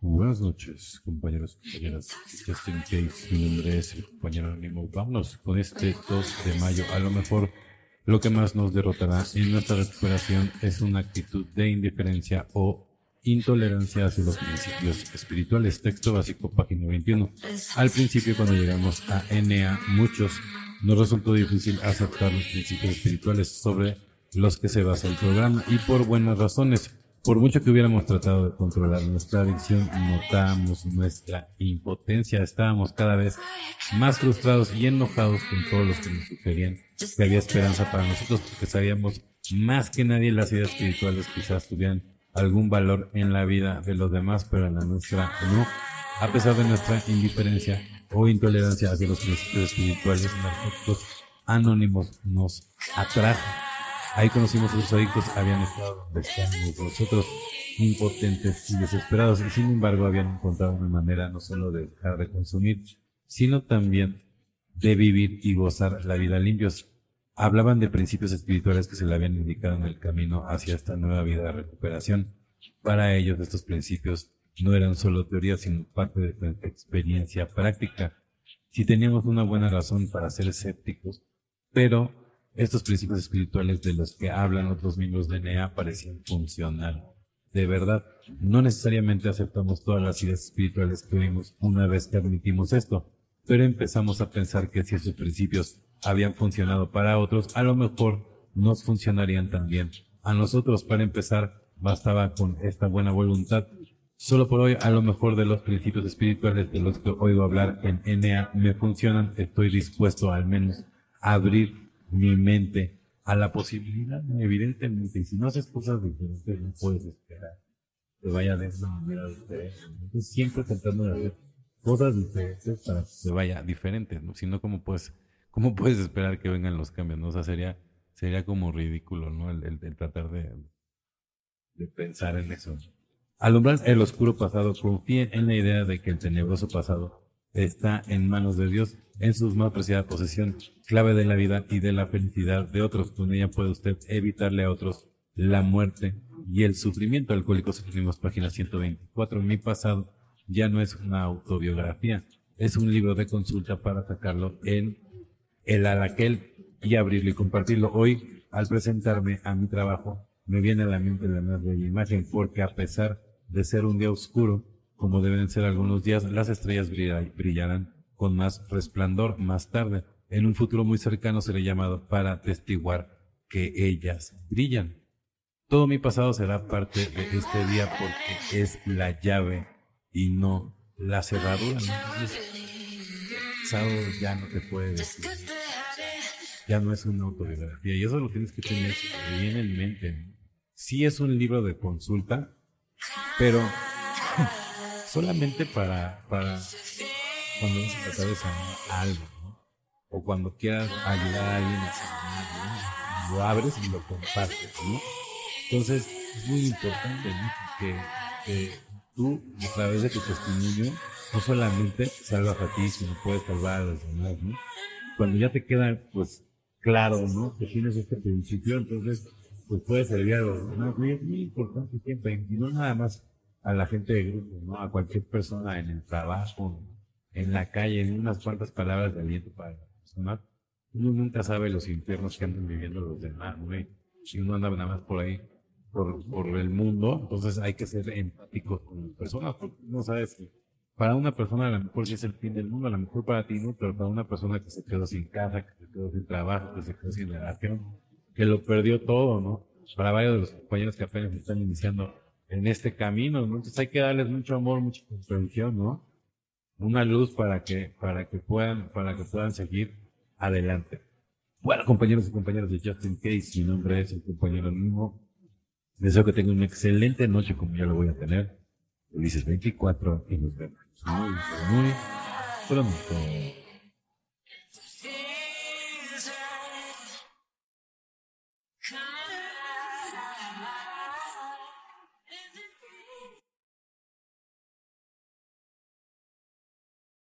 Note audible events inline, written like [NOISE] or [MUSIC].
Buenas noches, compañeros y compañeras. Justin Case, mi nombre es el compañero Nimo. Vámonos con este 2 de mayo. A lo mejor lo que más nos derrotará en nuestra recuperación es una actitud de indiferencia o intolerancia hacia los principios espirituales. Texto básico, página 21. Al principio, cuando llegamos a NA, muchos nos resultó difícil aceptar los principios espirituales sobre los que se basa el programa y por buenas razones. Por mucho que hubiéramos tratado de controlar nuestra adicción, notábamos nuestra impotencia. Estábamos cada vez más frustrados y enojados con todos los que nos sugerían que había esperanza para nosotros porque sabíamos más que nadie las ideas espirituales quizás tuvieran algún valor en la vida de los demás, pero en la nuestra no. A pesar de nuestra indiferencia o intolerancia hacia los principios espirituales, nosotros anónimos nos atrajo Ahí conocimos a los adictos, habían estado donde estábamos nosotros, impotentes y desesperados, y sin embargo habían encontrado una manera no solo de dejar de consumir, sino también de vivir y gozar la vida limpios. Hablaban de principios espirituales que se le habían indicado en el camino hacia esta nueva vida de recuperación. Para ellos estos principios no eran solo teorías, sino parte de su experiencia práctica. Si teníamos una buena razón para ser escépticos, pero estos principios espirituales de los que hablan otros miembros de NEA parecían funcionar. De verdad, no necesariamente aceptamos todas las ideas espirituales que oímos una vez que admitimos esto, pero empezamos a pensar que si esos principios habían funcionado para otros, a lo mejor nos funcionarían también. A nosotros, para empezar, bastaba con esta buena voluntad. Solo por hoy, a lo mejor de los principios espirituales de los que oigo hablar en NEA me funcionan, estoy dispuesto al menos a abrir mi mente a la posibilidad, evidentemente, y si no haces cosas diferentes, no puedes esperar que vaya de esa manera diferente. Entonces, siempre tratando de hacer cosas diferentes para que vaya diferente. Si no, ¿cómo puedes, cómo puedes esperar que vengan los cambios, no? Sería, sería como ridículo, ¿no? El, el, tratar de, de pensar en eso. Alumbrar el oscuro pasado, confíen en la idea de que el tenebroso pasado está en manos de Dios, en su más preciada posesión, clave de la vida y de la felicidad de otros. Con ella puede usted evitarle a otros la muerte y el sufrimiento. Alcohólicos Sufrimos, página 124. Mi pasado ya no es una autobiografía, es un libro de consulta para sacarlo en el alaquel y abrirlo y compartirlo. Hoy, al presentarme a mi trabajo, me viene a la mente la más bella imagen, porque a pesar de ser un día oscuro, como deben ser algunos días, las estrellas brillarán con más resplandor más tarde. En un futuro muy cercano seré llamado para atestiguar que ellas brillan. Todo mi pasado será parte de este día porque es la llave y no la cerradura. pasado ya no te puede decir. Ya no es una autobiografía y eso lo tienes que tener bien en mente. Sí es un libro de consulta, pero [LAUGHS] solamente para, para cuando vas a tratar de sanar algo, ¿no? O cuando quieras ayudar a alguien a sanar, lo abres y lo compartes, ¿no? Entonces, es muy importante, ¿no? Que, tú, a través de tu testimonio, no solamente salvas a ti, sino puedes salvar a los demás, ¿no? Cuando ya te queda, pues, claro, ¿no? Que tienes este principio, entonces, pues puedes servir a los demás, es muy importante siempre, y no nada más a la gente de grupo, ¿no? A cualquier persona en el trabajo, en la calle, en unas cuantas palabras de aliento para la persona. Uno nunca sabe los infiernos que andan viviendo los demás, güey. Si uno anda nada más por ahí, por, por el mundo, entonces hay que ser empático con las personas, porque no sabes que para una persona a lo mejor sí es el fin del mundo, a lo mejor para ti no, pero para una persona que se quedó sin casa, que se quedó sin trabajo, que se quedó sin relación, que lo perdió todo, ¿no? Para varios de los compañeros que apenas están iniciando en este camino, ¿no? Entonces hay que darles mucho amor, mucha comprensión, ¿no? una luz para que, para que puedan, para que puedan seguir adelante. Bueno, compañeros y compañeras de Justin Case, mi nombre es el compañero mismo. Deseo que tengan una excelente noche como yo lo voy a tener. Felices 24 y nos vemos muy, muy pronto.